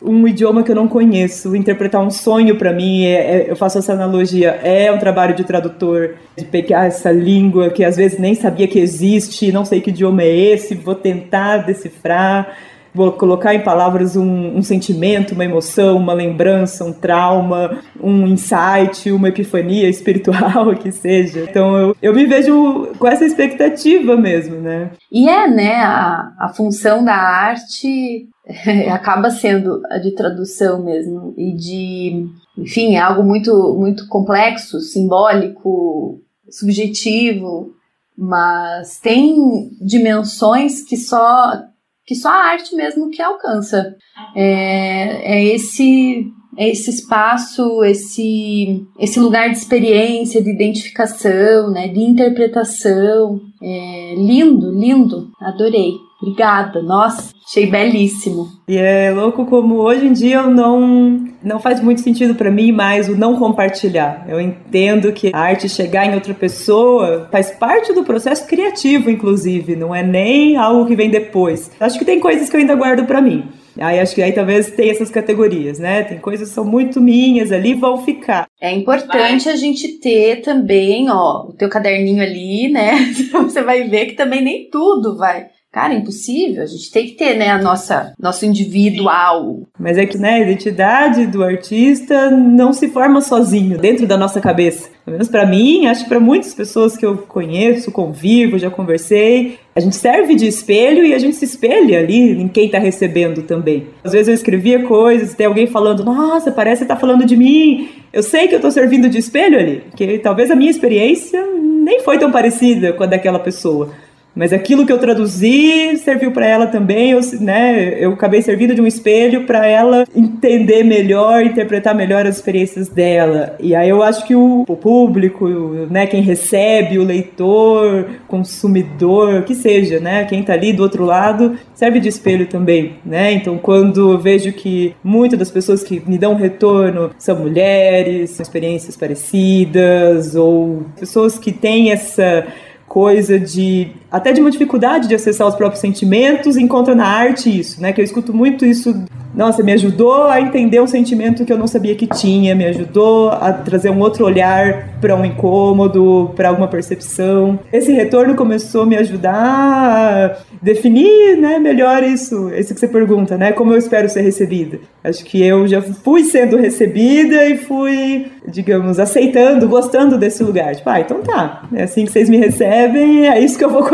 Speaker 2: um idioma que eu não conheço, interpretar um sonho para mim, é, é, eu faço essa analogia, é um trabalho de tradutor, de pegar essa língua que às vezes nem sabia que existe, não sei que idioma é esse, vou tentar decifrar, vou colocar em palavras um, um sentimento, uma emoção, uma lembrança, um trauma, um insight, uma epifania (laughs) espiritual, que seja. Então eu, eu me vejo com essa expectativa mesmo, né?
Speaker 4: E é, né, a, a função da arte (laughs) acaba sendo a de tradução mesmo e de, enfim, é algo muito muito complexo, simbólico, subjetivo, mas tem dimensões que só que só a arte mesmo que alcança. É, é esse é esse espaço, esse, esse lugar de experiência, de identificação, né, de interpretação. É, lindo, lindo, adorei. Obrigada, nossa, achei belíssimo.
Speaker 2: E é louco como hoje em dia eu não não faz muito sentido para mim mais o não compartilhar. Eu entendo que a arte chegar em outra pessoa faz parte do processo criativo, inclusive, não é nem algo que vem depois. Acho que tem coisas que eu ainda guardo para mim. Aí acho que aí talvez tem essas categorias, né? Tem coisas que são muito minhas ali, vão ficar.
Speaker 4: É importante vai. a gente ter também, ó, o teu caderninho ali, né? (laughs) Você vai ver que também nem tudo vai Cara, é impossível. A gente tem que ter, né, a nossa nosso individual.
Speaker 2: Mas é que, né, a identidade do artista não se forma sozinho dentro da nossa cabeça. Pelo menos para mim, acho que para muitas pessoas que eu conheço, convivo, já conversei, a gente serve de espelho e a gente se espelha ali em quem está recebendo também. Às vezes eu escrevia coisas, tem alguém falando, nossa, parece que tá falando de mim. Eu sei que eu estou servindo de espelho ali, porque talvez a minha experiência nem foi tão parecida com a daquela pessoa. Mas aquilo que eu traduzi serviu para ela também, eu, né, eu acabei servindo de um espelho para ela entender melhor, interpretar melhor as experiências dela. E aí eu acho que o, o público, né, quem recebe, o leitor, consumidor, que seja, né, quem está ali do outro lado, serve de espelho também, né? Então quando eu vejo que muitas das pessoas que me dão retorno são mulheres, são experiências parecidas ou pessoas que têm essa coisa de até de uma dificuldade de acessar os próprios sentimentos, encontra na arte isso, né? Que eu escuto muito isso. Nossa, me ajudou a entender um sentimento que eu não sabia que tinha, me ajudou a trazer um outro olhar para um incômodo, para alguma percepção. Esse retorno começou a me ajudar a definir, né, melhor isso, isso que você pergunta, né? Como eu espero ser recebida. Acho que eu já fui sendo recebida e fui, digamos, aceitando, gostando desse lugar. Tipo, ah, então tá, é assim que vocês me recebem, é isso que eu vou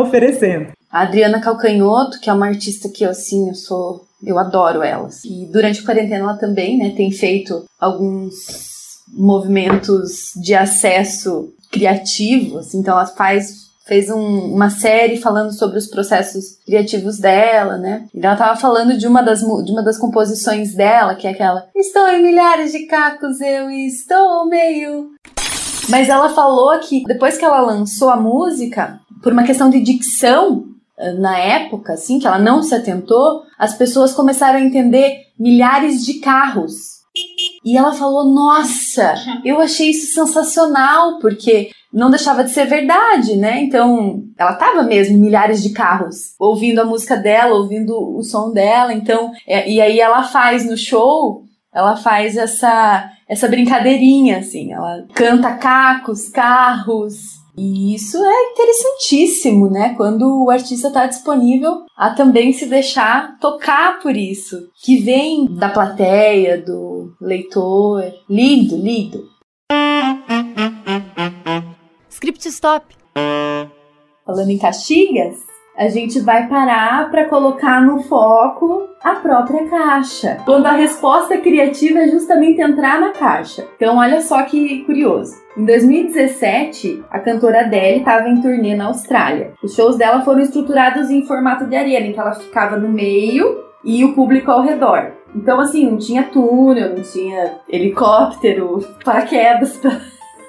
Speaker 2: oferecendo.
Speaker 4: A Adriana Calcanhoto, que é uma artista que eu, assim, eu sou. Eu adoro elas. E durante a quarentena ela também, né, tem feito alguns movimentos de acesso criativos. Então ela faz fez um, uma série falando sobre os processos criativos dela, né? E ela tava falando de uma das, de uma das composições dela, que é aquela Estou em milhares de cacos, eu estou meio. Mas ela falou que depois que ela lançou a música, por uma questão de dicção, eh, na época, assim, que ela não se atentou, as pessoas começaram a entender milhares de carros. E ela falou: Nossa, eu achei isso sensacional, porque não deixava de ser verdade, né? Então, ela tava mesmo milhares de carros ouvindo a música dela, ouvindo o som dela. Então, é, e aí ela faz no show, ela faz essa essa brincadeirinha assim, ela canta cacos, carros, e isso é interessantíssimo, né? Quando o artista está disponível a também se deixar tocar por isso, que vem da plateia, do leitor. Lindo, lindo.
Speaker 3: Script stop.
Speaker 4: Falando em caxigas, a gente vai parar para colocar no foco a própria caixa. Quando a resposta criativa é justamente entrar na caixa. Então, olha só que curioso. Em 2017, a cantora Adele estava em turnê na Austrália. Os shows dela foram estruturados em formato de arena, em que ela ficava no meio e o público ao redor. Então, assim, não tinha túnel, não tinha helicóptero, (laughs) paraquedas pra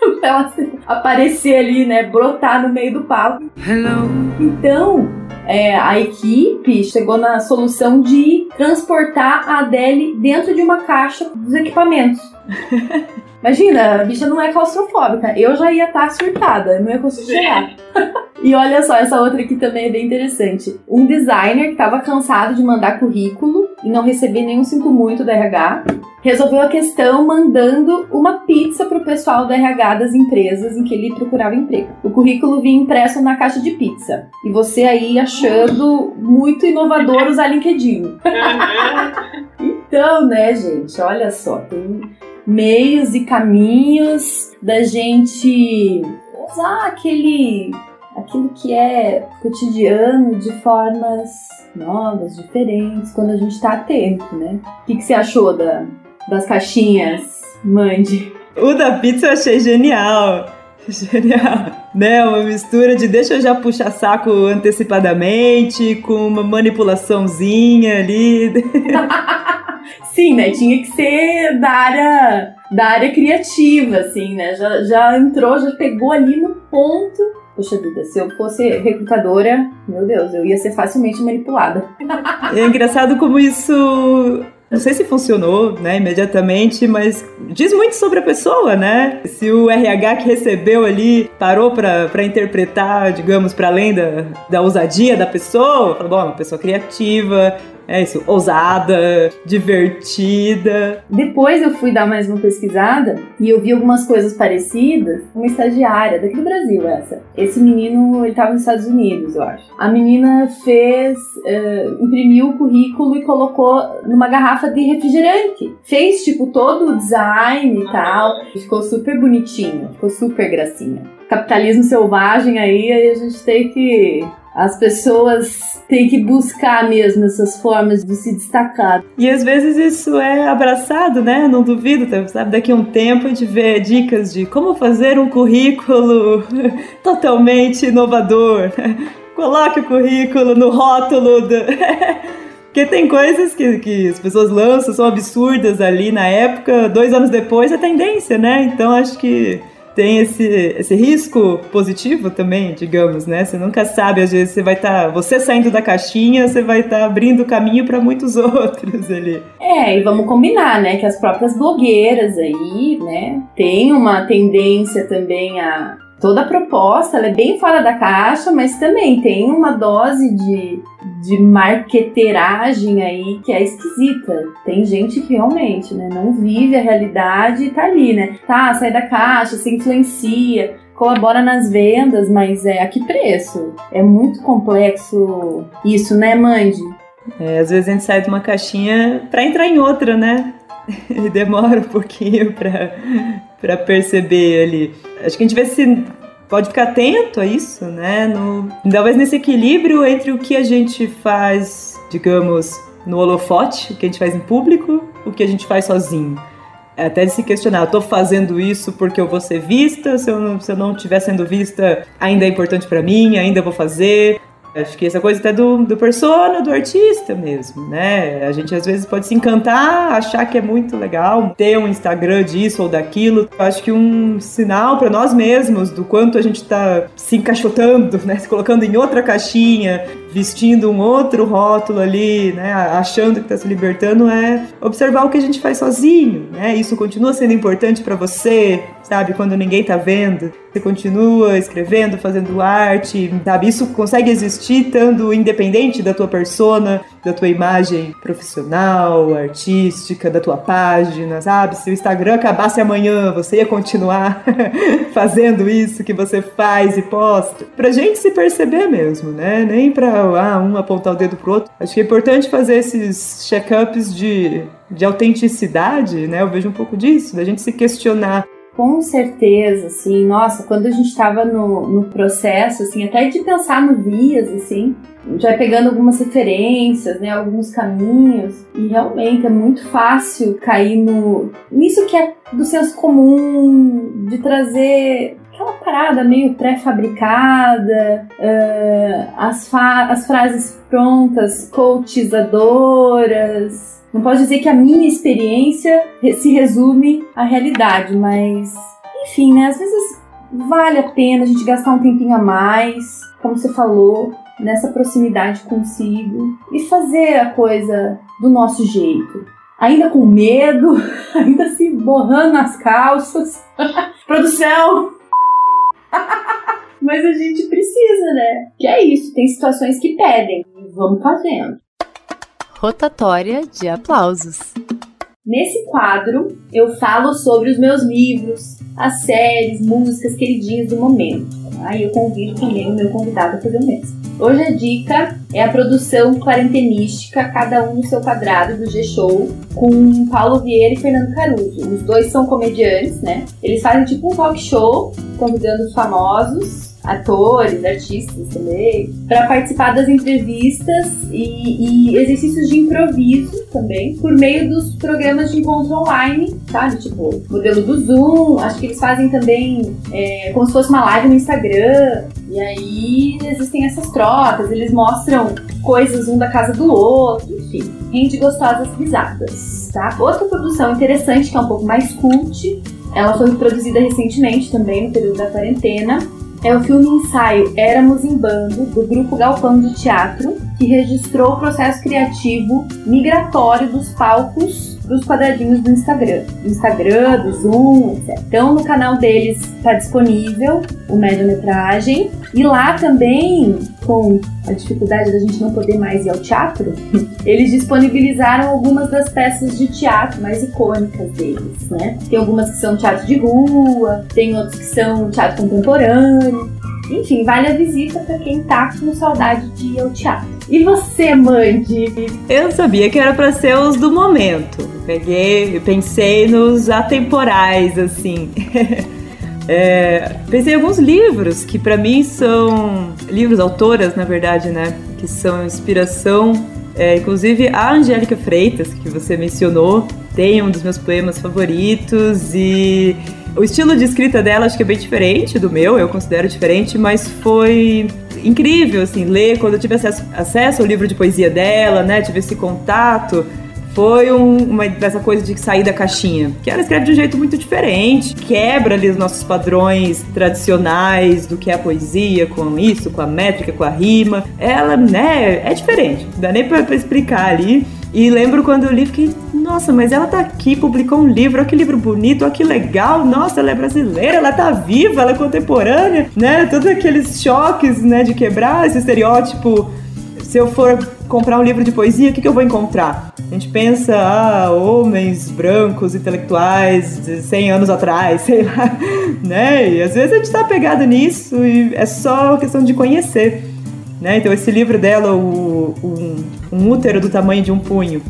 Speaker 4: (laughs) pra ela aparecer ali, né? Brotar no meio do palco. Hello. Então, é, a equipe chegou na solução de transportar a Adele dentro de uma caixa dos equipamentos. (laughs) Imagina, a bicha não é claustrofóbica. Eu já ia estar tá surtada, não ia conseguir chegar. e olha só, essa outra aqui também é bem interessante. Um designer que estava cansado de mandar currículo e não receber nenhum sinto muito da RH, resolveu a questão mandando uma pizza pro pessoal da RH das empresas em que ele procurava emprego. O currículo vinha impresso na caixa de pizza. E você aí achando muito inovador usar LinkedIn. então, né, gente, olha só, tem meios e caminhos da gente usar aquele aquilo que é cotidiano de formas novas, diferentes, quando a gente está atento, né? O que, que você achou da, das caixinhas, Mande?
Speaker 2: O da pizza eu achei genial. (laughs) Genial, né? Uma mistura de deixa eu já puxar saco antecipadamente, com uma manipulaçãozinha ali. (laughs)
Speaker 4: Sim, né? Tinha que ser da área, da área criativa, assim, né? Já, já entrou, já pegou ali no ponto. Poxa vida, se eu fosse recrutadora, meu Deus, eu ia ser facilmente manipulada.
Speaker 2: É engraçado como isso não sei se funcionou, né, imediatamente, mas diz muito sobre a pessoa, né? Se o RH que recebeu ali parou para interpretar, digamos, para além da, da ousadia da pessoa, falou, bom, é uma pessoa criativa, é isso, ousada, divertida.
Speaker 4: Depois eu fui dar mais uma pesquisada e eu vi algumas coisas parecidas. Uma estagiária daqui do Brasil, essa. Esse menino, ele tava nos Estados Unidos, eu acho. A menina fez, uh, imprimiu o currículo e colocou numa garrafa de refrigerante. Fez, tipo, todo o design e tal. Ficou super bonitinho, ficou super gracinha. Capitalismo selvagem aí, aí a gente tem que as pessoas têm que buscar mesmo essas formas de se destacar.
Speaker 2: E às vezes isso é abraçado, né? Não duvido, sabe? Daqui a um tempo gente vê dicas de como fazer um currículo (laughs) totalmente inovador. (laughs) Coloque o currículo no rótulo do. (laughs) Porque tem coisas que, que as pessoas lançam, são absurdas ali na época, dois anos depois é tendência, né? Então acho que tem esse, esse risco positivo também, digamos, né? Você nunca sabe, às vezes você vai estar, tá, você saindo da caixinha, você vai estar tá abrindo caminho para muitos (laughs) outros ali.
Speaker 4: É, e vamos combinar, né, que as próprias blogueiras aí, né, tem uma tendência também a toda a proposta é bem fora da caixa, mas também tem uma dose de, de marqueteragem aí que é esquisita. Tem gente que realmente né, não vive a realidade e tá ali, né? Tá, sai da caixa, se influencia, colabora nas vendas, mas é a que preço? É muito complexo isso, né, Mandy?
Speaker 2: É, às vezes a gente sai de uma caixinha para entrar em outra, né? (laughs) E demora um pouquinho para perceber ali. Acho que a gente vê se pode ficar atento a isso, né? No, talvez nesse equilíbrio entre o que a gente faz, digamos, no holofote, o que a gente faz em público, o que a gente faz sozinho. É até de se questionar, tô fazendo isso porque eu vou ser vista, se eu não estiver sendo vista, ainda é importante para mim, ainda vou fazer. Acho que essa coisa até do, do persona, do artista mesmo, né? A gente às vezes pode se encantar, achar que é muito legal ter um Instagram disso ou daquilo. Acho que um sinal para nós mesmos do quanto a gente tá se encaixotando, né? Se colocando em outra caixinha, vestindo um outro rótulo ali, né? Achando que tá se libertando é observar o que a gente faz sozinho, né? Isso continua sendo importante para você, sabe? Quando ninguém tá vendo. Você continua escrevendo, fazendo arte, sabe? Isso consegue existir estando independente da tua persona, da tua imagem profissional, artística, da tua página, sabe? Se o Instagram acabasse amanhã, você ia continuar (laughs) fazendo isso que você faz e posta. Pra gente se perceber mesmo, né? Nem pra ah, um apontar o dedo pro outro. Acho que é importante fazer esses check-ups de, de autenticidade, né? Eu vejo um pouco disso, da gente se questionar
Speaker 4: com certeza, assim, nossa, quando a gente estava no, no processo, assim, até de pensar no Vias, assim, já pegando algumas referências, né, alguns caminhos, e realmente é muito fácil cair no nisso que é do senso comum, de trazer aquela parada meio pré-fabricada, uh, as, as frases prontas, coachizadoras, não posso dizer que a minha experiência se resume à realidade, mas enfim, né? Às vezes vale a pena a gente gastar um tempinho a mais, como você falou, nessa proximidade consigo e fazer a coisa do nosso jeito. Ainda com medo, (laughs) ainda se borrando nas calças. (laughs) Produção! Mas a gente precisa, né? Que é isso, tem situações que pedem. Vamos fazendo.
Speaker 3: Rotatória de aplausos.
Speaker 4: Nesse quadro, eu falo sobre os meus livros, as séries, músicas queridinhas do momento. Aí eu convido também o meu convidado a fazer o mesmo. Hoje a dica é a produção quarentenística, cada um no seu quadrado do G-Show, com Paulo Vieira e Fernando Caruso. Os dois são comediantes, né? Eles fazem tipo um talk show, convidando os famosos atores, artistas também, para participar das entrevistas e, e, exercícios de improviso também, por meio dos programas de encontro online, sabe? Tipo, modelo do Zoom, acho que eles fazem também é, como se fosse uma live no Instagram. E aí existem essas trocas, eles mostram coisas um da casa do outro, enfim, rende gostosas risadas, tá? Outra produção interessante, que é um pouco mais cult, ela foi produzida recentemente também, no período da quarentena, é o filme ensaio Éramos em Bando, do grupo Galpão de Teatro, que registrou o processo criativo migratório dos palcos dos quadradinhos do Instagram. Instagram, do Zoom, etc. Então, no canal deles está disponível o média-metragem. E lá também, com a dificuldade da gente não poder mais ir ao teatro, (laughs) eles disponibilizaram algumas das peças de teatro mais icônicas deles, né? Tem algumas que são teatro de rua, tem outros que são teatro contemporâneo. Enfim, vale a visita para quem tá com saudade de ir ao teatro. E você, Mandy?
Speaker 2: Eu sabia que era para ser os do momento. Peguei, pensei nos atemporais, assim. (laughs) é, pensei em alguns livros que para mim são livros autoras, na verdade, né? Que são inspiração. É, inclusive a Angélica Freitas, que você mencionou, tem um dos meus poemas favoritos e o estilo de escrita dela acho que é bem diferente do meu, eu considero diferente, mas foi incrível, assim, ler. Quando eu tive acesso, acesso ao livro de poesia dela, né, tive esse contato, foi um, uma dessa coisa de sair da caixinha. Que ela escreve de um jeito muito diferente, quebra ali os nossos padrões tradicionais do que é a poesia, com isso, com a métrica, com a rima. Ela, né, é diferente, não dá nem pra, pra explicar ali. E lembro quando eu li, fiquei, nossa, mas ela tá aqui, publicou um livro, olha que livro bonito, olha que legal, nossa, ela é brasileira, ela tá viva, ela é contemporânea, né? Todos aqueles choques, né, de quebrar esse estereótipo. Se eu for comprar um livro de poesia, o que, que eu vou encontrar? A gente pensa, ah, homens brancos, intelectuais de 100 anos atrás, (laughs) sei lá, né? E às vezes a gente tá pegado nisso e é só questão de conhecer. Né? Então esse livro dela, o, um útero do tamanho de um punho,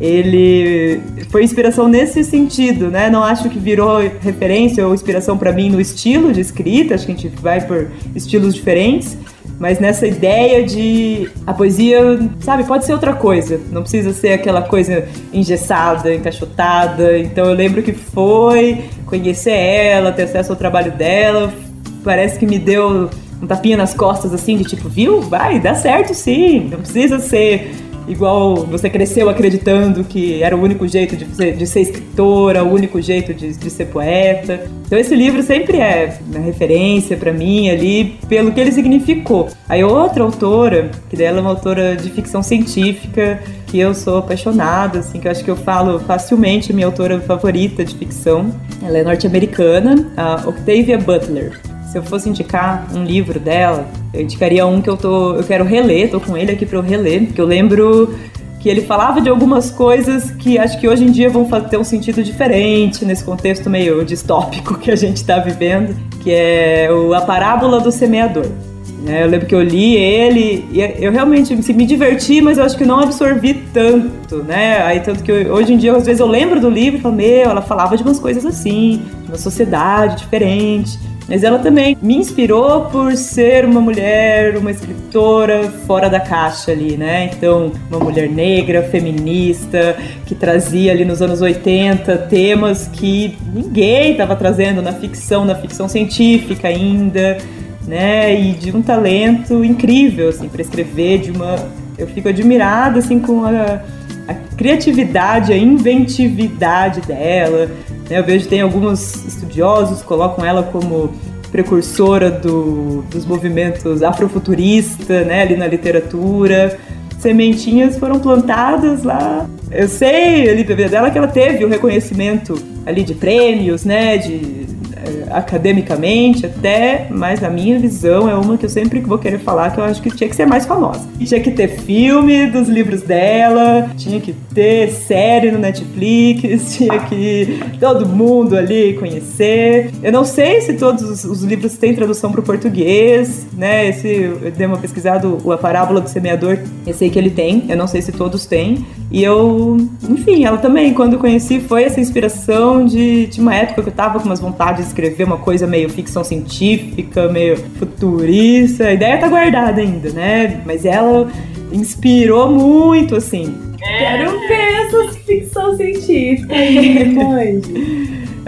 Speaker 2: ele foi inspiração nesse sentido, né? Não acho que virou referência ou inspiração para mim no estilo de escrita, acho que a gente vai por estilos diferentes, mas nessa ideia de a poesia, sabe, pode ser outra coisa, não precisa ser aquela coisa engessada, encaixotada. Então eu lembro que foi conhecer ela, ter acesso ao trabalho dela, parece que me deu um tapinha nas costas assim, de tipo, viu? Vai, dá certo sim. Não precisa ser igual você cresceu acreditando que era o único jeito de ser, de ser escritora, o único jeito de, de, ser poeta. Então esse livro sempre é uma referência para mim ali pelo que ele significou. Aí outra autora, que dela é uma autora de ficção científica, que eu sou apaixonada, assim, que eu acho que eu falo facilmente minha autora favorita de ficção. Ela é norte-americana, a Octavia Butler. Se eu fosse indicar um livro dela, eu indicaria um que eu tô, eu quero reler, tô com ele aqui para eu reler, porque eu lembro que ele falava de algumas coisas que acho que hoje em dia vão ter um sentido diferente nesse contexto meio distópico que a gente está vivendo, que é a parábola do semeador. É, eu lembro que eu li ele e eu realmente me diverti, mas eu acho que não absorvi tanto, né? Aí tanto que hoje em dia às vezes eu lembro do livro e falo, meu, ela falava de umas coisas assim, de uma sociedade diferente. Mas ela também me inspirou por ser uma mulher, uma escritora fora da caixa ali, né? Então, uma mulher negra, feminista, que trazia ali nos anos 80 temas que ninguém estava trazendo na ficção, na ficção científica ainda, né? E de um talento incrível, assim, para escrever, de uma. Eu fico admirada, assim, com a a criatividade, a inventividade dela. Né? Eu vejo tem alguns estudiosos colocam ela como precursora do, dos movimentos afrofuturista, né, ali na literatura. Sementinhas foram plantadas lá. Eu sei ali dela que ela teve o reconhecimento ali de prêmios, né, de academicamente até, mas a minha visão é uma que eu sempre vou querer falar que eu acho que tinha que ser mais famosa. Tinha que ter filme dos livros dela, tinha que ter série no Netflix, (laughs) tinha que todo mundo ali conhecer. Eu não sei se todos os, os livros têm tradução para o português, né? Esse, eu dei uma pesquisada, a parábola do semeador, eu sei que ele tem, eu não sei se todos têm. E eu, enfim, ela também, quando eu conheci, foi essa inspiração de, de uma época que eu tava com umas vontades de escrever uma coisa meio ficção científica, meio futurista. A ideia tá guardada ainda, né? Mas ela inspirou muito, assim.
Speaker 4: Quero ver essa ficção científica aí, (laughs) mãe.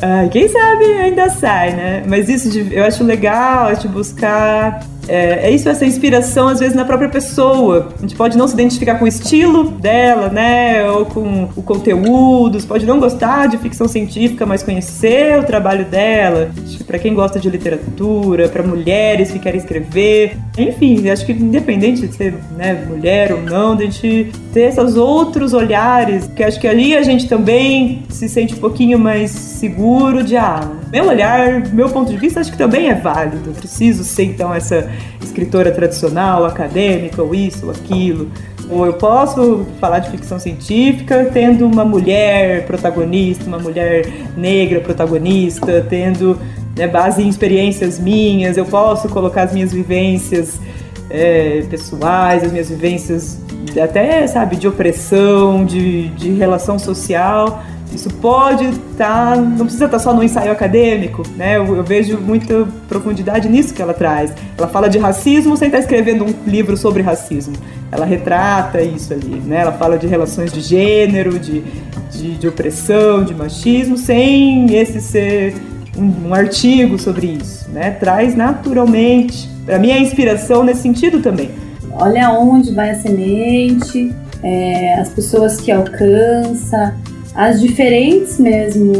Speaker 2: Ah, quem sabe ainda sai, né? Mas isso de, eu acho legal, de buscar é, é, isso, essa inspiração, às vezes, na própria pessoa. A gente pode não se identificar com o estilo dela, né? Ou com o conteúdo. Pode não gostar de ficção científica, mas conhecer o trabalho dela. Para quem gosta de literatura, para mulheres que querem escrever. Enfim, acho que independente de ser né, mulher ou não, de a gente ter esses outros olhares, que acho que ali a gente também se sente um pouquinho mais seguro de, ah, meu olhar, meu ponto de vista, acho que também é válido. Preciso ser, então, essa escritora tradicional, acadêmica, ou isso, ou aquilo. Ou eu posso falar de ficção científica tendo uma mulher protagonista, uma mulher negra protagonista, tendo né, base em experiências minhas. Eu posso colocar as minhas vivências é, pessoais, as minhas vivências até, sabe, de opressão, de, de relação social isso pode estar, tá, não precisa estar tá só no ensaio acadêmico, né? Eu, eu, vejo muita profundidade nisso que ela traz. Ela fala de racismo sem estar tá escrevendo um livro sobre racismo. Ela retrata isso ali, né? Ela fala de relações de gênero, de, de, de opressão, de machismo, sem esse ser um, um artigo sobre isso, né? Traz naturalmente. Para mim é inspiração nesse sentido também.
Speaker 4: Olha onde vai a semente, é, as pessoas que alcança, as diferentes mesmo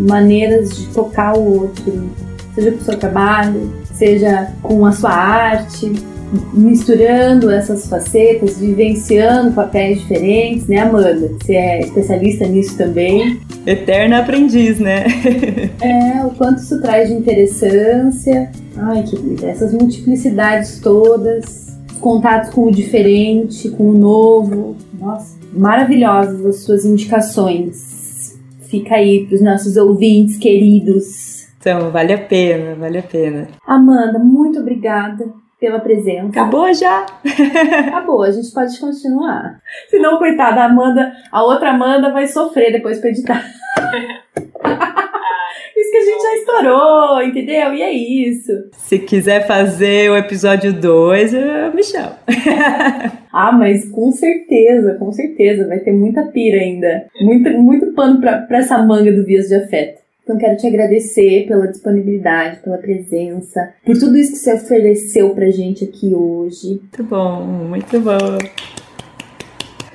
Speaker 4: maneiras de tocar o outro, seja com o seu trabalho, seja com a sua arte, misturando essas facetas, vivenciando papéis diferentes, né, Amanda? Você é especialista nisso também.
Speaker 2: Eterna aprendiz, né? (laughs)
Speaker 4: é, o quanto isso traz de interessância. Ai, que essas multiplicidades todas, contatos com o diferente, com o novo. Nossa maravilhosas as suas indicações. Fica aí para os nossos ouvintes queridos.
Speaker 2: Então, vale a pena, vale a pena.
Speaker 4: Amanda, muito obrigada pela presença.
Speaker 2: Acabou já?
Speaker 4: Acabou, a gente pode continuar. (laughs) Senão, coitada, a Amanda, a outra Amanda vai sofrer depois para editar. (laughs) A gente já estourou, entendeu? E é isso.
Speaker 2: Se quiser fazer o episódio 2, me chama. (laughs)
Speaker 4: ah, mas com certeza, com certeza. Vai ter muita pira ainda. Muito, muito pano pra, pra essa manga do Vias de Afeto. Então quero te agradecer pela disponibilidade, pela presença, por tudo isso que você ofereceu pra gente aqui hoje.
Speaker 2: Muito bom, muito bom.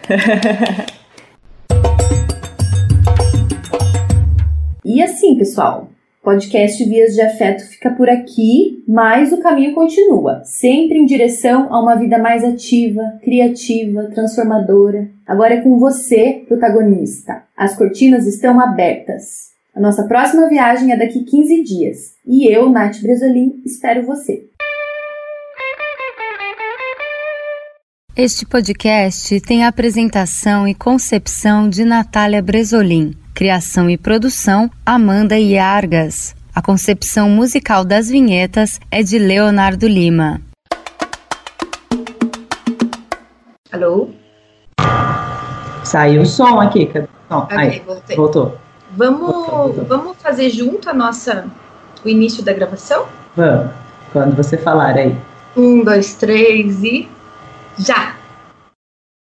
Speaker 2: (laughs)
Speaker 4: E assim, pessoal, podcast Vias de Afeto fica por aqui, mas o caminho continua, sempre em direção a uma vida mais ativa, criativa, transformadora. Agora é com você, protagonista. As cortinas estão abertas. A nossa próxima viagem é daqui 15 dias e eu, Nath Bresolim, espero você.
Speaker 3: Este podcast tem a apresentação e concepção de Natália Bresolim. Criação e produção: Amanda Iargas. A concepção musical das vinhetas é de Leonardo Lima.
Speaker 1: Alô?
Speaker 2: Saiu o som aqui, cadê o som?
Speaker 1: Okay, Aí, voltei.
Speaker 2: Voltou.
Speaker 1: Vamos, voltou, voltou. vamos fazer junto a nossa, o início da gravação?
Speaker 2: Vamos. Quando você falar aí.
Speaker 1: Um, dois, três e já!